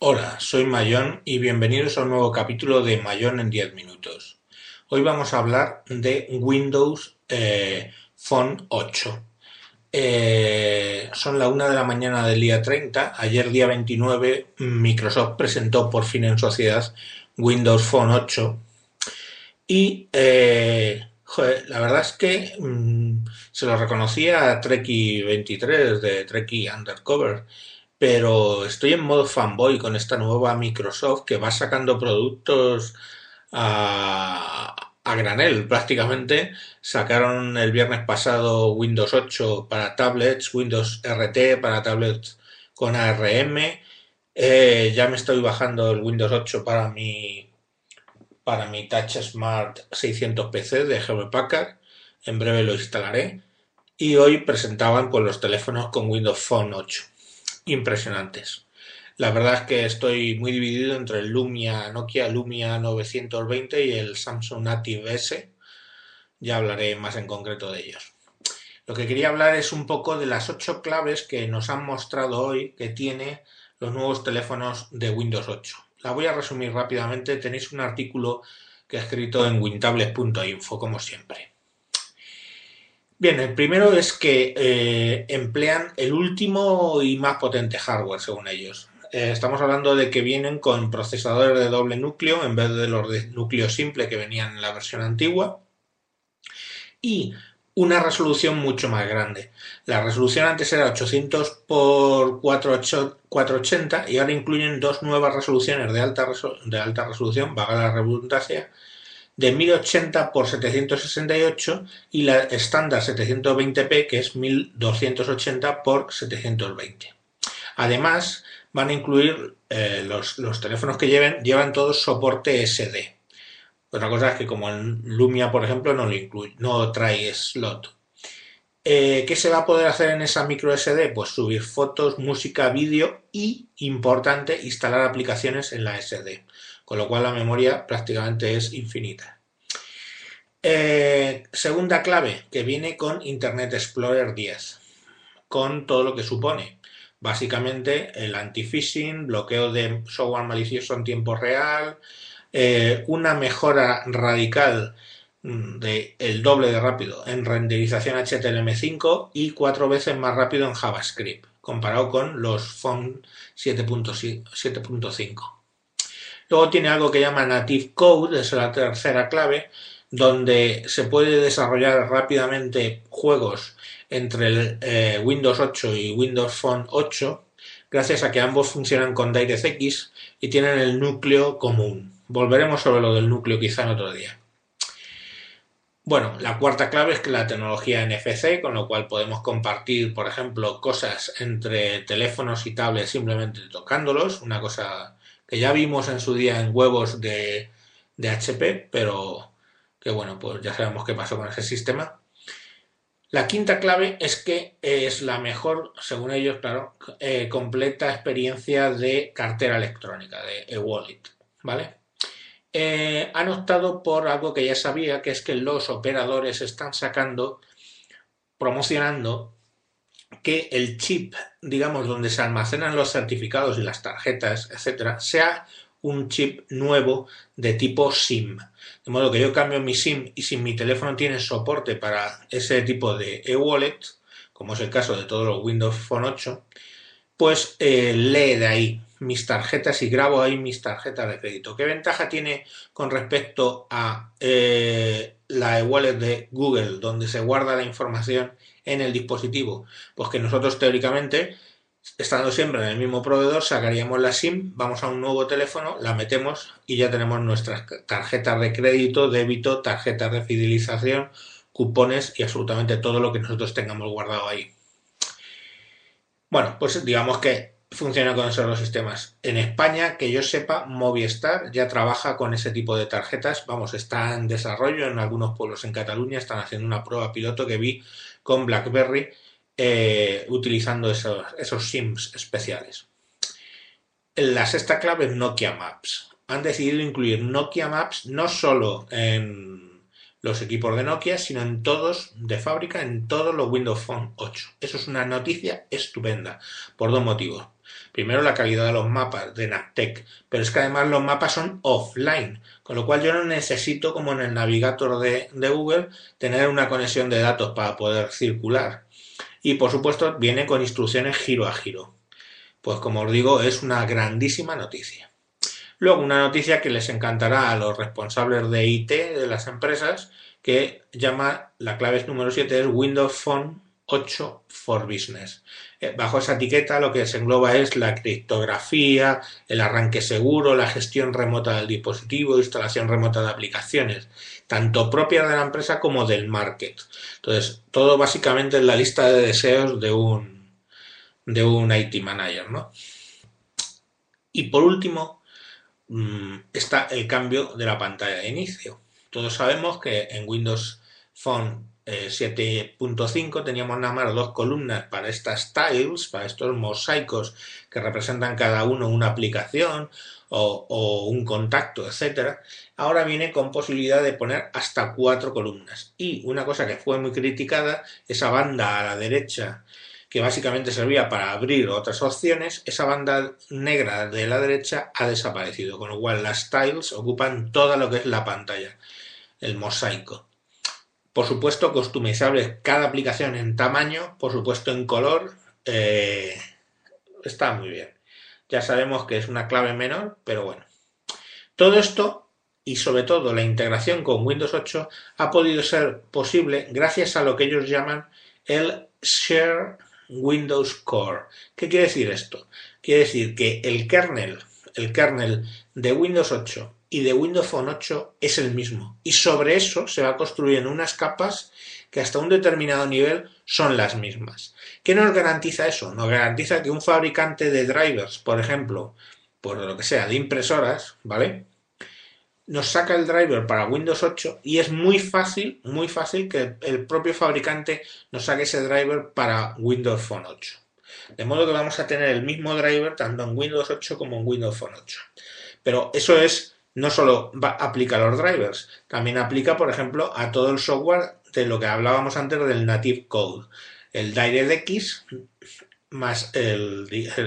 Hola, soy Mayón y bienvenidos a un nuevo capítulo de Mayón en 10 minutos. Hoy vamos a hablar de Windows eh, Phone 8. Eh, son la una de la mañana del día 30. Ayer, día 29, Microsoft presentó por fin en sociedad Windows Phone 8. Y eh, la verdad es que mm, se lo reconocía a Treki23 de Treki Undercover pero estoy en modo fanboy con esta nueva Microsoft que va sacando productos a, granel prácticamente. Sacaron el viernes pasado Windows 8 para tablets, Windows RT para tablets con ARM. Eh, ya me estoy bajando el Windows 8 para mi, para mi Touch Smart 600 PC de Hewlett Packard. En breve lo instalaré. Y hoy presentaban con los teléfonos con Windows Phone 8 impresionantes. La verdad es que estoy muy dividido entre el Lumia, Nokia Lumia 920 y el Samsung Native S. Ya hablaré más en concreto de ellos. Lo que quería hablar es un poco de las ocho claves que nos han mostrado hoy que tiene los nuevos teléfonos de Windows 8. La voy a resumir rápidamente. Tenéis un artículo que he escrito en wintables.info, como siempre. Bien, el primero es que eh, emplean el último y más potente hardware, según ellos. Eh, estamos hablando de que vienen con procesadores de doble núcleo en vez de los de núcleo simple que venían en la versión antigua. Y una resolución mucho más grande. La resolución antes era 800 x 480 y ahora incluyen dos nuevas resoluciones de alta, de alta resolución, vaga la redundancia, de 1080 por 768 y la estándar 720p que es 1280 por 720. Además, van a incluir eh, los, teléfonos que lleven, llevan todos soporte SD. Otra cosa es que como en Lumia, por ejemplo, no, lo incluye, no trae slot. Eh, ¿Qué se va a poder hacer en esa micro SD? Pues subir fotos, música, vídeo y, importante, instalar aplicaciones en la SD con lo cual la memoria prácticamente es infinita. Eh, segunda clave, que viene con Internet Explorer 10, con todo lo que supone. Básicamente el anti-phishing, bloqueo de software malicioso en tiempo real, eh, una mejora radical mm, de doble de rápido en renderización HTML5 y cuatro veces más rápido en JavaScript, comparado con los Phone 7.5. Luego tiene algo que llama Native Code, es la tercera clave, donde se puede desarrollar rápidamente juegos entre el, eh, Windows 8 y Windows Phone 8, gracias a que ambos funcionan con DirectX y tienen el núcleo común. Volveremos sobre lo del núcleo quizá en otro día. Bueno, la cuarta clave es que la tecnología NFC, con lo cual podemos compartir, por ejemplo, cosas entre teléfonos y tablets simplemente tocándolos, una cosa que ya vimos en su día en huevos de, HP, pero que bueno, pues ya sabemos qué pasó con ese sistema. La quinta clave es que es la mejor, según ellos, claro, eh, completa experiencia de cartera electrónica, de e-wallet, ¿vale? Eh, han optado por algo que ya sabía, que es que los operadores están sacando, promocionando que el chip, digamos, donde se almacenan los certificados y las tarjetas, etcétera, sea un chip nuevo de tipo SIM. De modo que yo cambio mi SIM y si mi teléfono tiene soporte para ese tipo de e-wallet, como es el caso de todos los Windows Phone 8, pues eh, lee de ahí mis tarjetas y grabo ahí mis tarjetas de crédito. ¿Qué ventaja tiene con respecto a eh, la e-wallet de Google, donde se guarda la información en el dispositivo? Pues que nosotros teóricamente, estando siempre en el mismo proveedor, sacaríamos la SIM, vamos a un nuevo teléfono, la metemos y ya tenemos nuestras tarjetas de crédito, débito, tarjetas de fidelización, cupones y absolutamente todo lo que nosotros tengamos guardado ahí. Bueno, pues digamos que funciona con esos dos sistemas. En España, que yo sepa, Movistar ya trabaja con ese tipo de tarjetas. Vamos, está en desarrollo en algunos pueblos en Cataluña. Están haciendo una prueba piloto que vi con BlackBerry eh, utilizando esos, esos SIMs especiales. La sexta clave es Nokia Maps. Han decidido incluir Nokia Maps no solo en los equipos de Nokia, sino en todos de fábrica, en todos los Windows Phone 8. Eso es una noticia estupenda, por dos motivos. Primero la calidad de los mapas de Navtec, pero es que además los mapas son offline, con lo cual yo no necesito, como en el navigator de, de Google, tener una conexión de datos para poder circular. Y por supuesto viene con instrucciones giro a giro. Pues como os digo, es una grandísima noticia. Luego, una noticia que les encantará a los responsables de IT de las empresas, que llama, la clave número 7 es Windows Phone 8 for Business. Eh, bajo esa etiqueta lo que se engloba es la criptografía, el arranque seguro, la gestión remota del dispositivo, instalación remota de aplicaciones, tanto propias de la empresa como del market. Entonces, todo básicamente en la lista de deseos de un, de un IT manager, ¿no? Y por último, mm, está el cambio de la pantalla de inicio. Todos sabemos que en Windows Phone 7.5 eh, teníamos nada más dos columnas para estas tiles, para estos mosaicos que representan cada uno una aplicación o, un contacto, etcétera. Ahora viene con posibilidad de poner hasta cuatro columnas. Y una cosa que fue muy criticada, esa banda a la derecha que básicamente servía para abrir otras opciones, esa banda negra de la derecha ha desaparecido, con lo cual las tiles ocupan toda lo que es la pantalla, el mosaico. Por supuesto, customizable cada aplicación en tamaño, por supuesto en color, eh, está muy bien. Ya sabemos que es una clave menor, pero bueno. Todo esto y sobre todo la integración con Windows 8 ha podido ser posible gracias a lo que ellos llaman el Share Windows Core. ¿Qué quiere decir esto? Quiere decir que el kernel, el kernel de Windows 8 y de Windows Phone 8 es el mismo. Y sobre eso se va construyendo unas capas que hasta un determinado nivel son las mismas. ¿Qué nos garantiza eso? Nos garantiza que un fabricante de drivers, por ejemplo, por lo que sea, de impresoras, ¿vale? Nos saca el driver para Windows 8 y es muy fácil, muy fácil que el propio fabricante nos saque ese driver para Windows Phone 8. De modo que vamos a tener el mismo driver tanto en Windows 8 como en Windows Phone 8. Pero eso es no solo aplica a los drivers, también aplica, por ejemplo, a todo el software de lo que hablábamos antes del native code. El DirectX más el,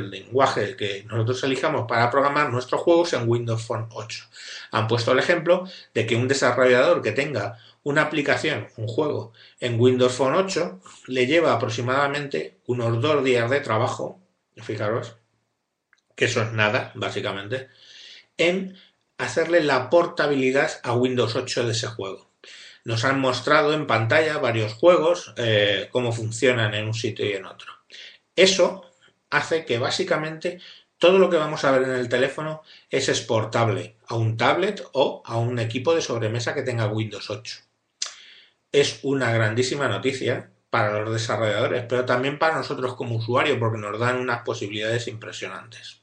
lenguaje que nosotros elijamos para programar nuestros juegos en Windows Phone 8. Han puesto el ejemplo de que un desarrollador que tenga una aplicación, un juego, en Windows Phone 8 le lleva aproximadamente unos dos días de trabajo, fijaros, que eso es nada, básicamente, en hacerle la portabilidad a Windows 8 de ese juego. Nos han mostrado en pantalla varios juegos, eh, cómo funcionan en un sitio y en otro. Eso hace que básicamente todo lo que vamos a ver en el teléfono es exportable a un tablet o a un equipo de sobremesa que tenga Windows 8. Es una grandísima noticia para los desarrolladores, pero también para nosotros como usuarios, porque nos dan unas posibilidades impresionantes.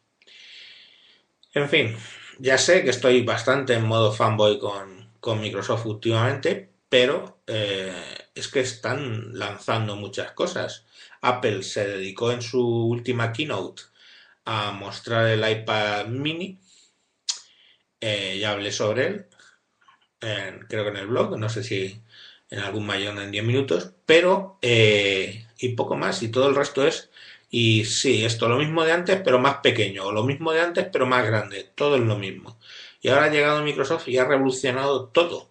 En fin, ya sé que estoy bastante en modo fanboy con, Microsoft últimamente, pero eh, es que están lanzando muchas cosas. Apple se dedicó en su última keynote a mostrar el iPad mini. Eh, ya hablé sobre él, creo que en el blog, no sé si en algún mayor en 10 minutos, pero eh, y poco más, y todo el resto es y sí, esto lo mismo de antes, pero más pequeño, o lo mismo de antes, pero más grande, todo es lo mismo. Y ahora ha llegado Microsoft y ha revolucionado todo,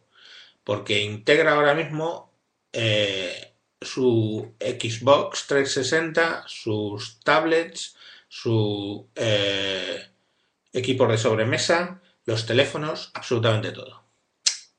porque integra ahora mismo eh, su Xbox 360, sus tablets, su eh, equipo de sobremesa, los teléfonos, absolutamente todo.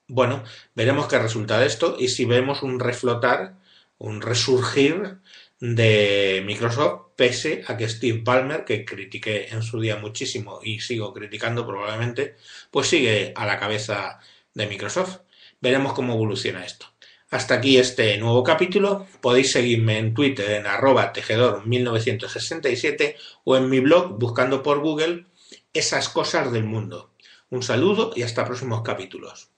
Bueno, veremos qué resulta de esto y si vemos un reflotar, un resurgir de Microsoft, pese a que Steve Ballmer, que critiqué en su día muchísimo y sigo criticando probablemente, pues sigue a la cabeza de Microsoft. Veremos cómo evoluciona esto. Hasta aquí este nuevo capítulo. Podéis seguirme en Twitter en arroba tejedor1967 o en mi blog buscando por Google esas cosas del mundo. Un saludo y hasta próximos capítulos.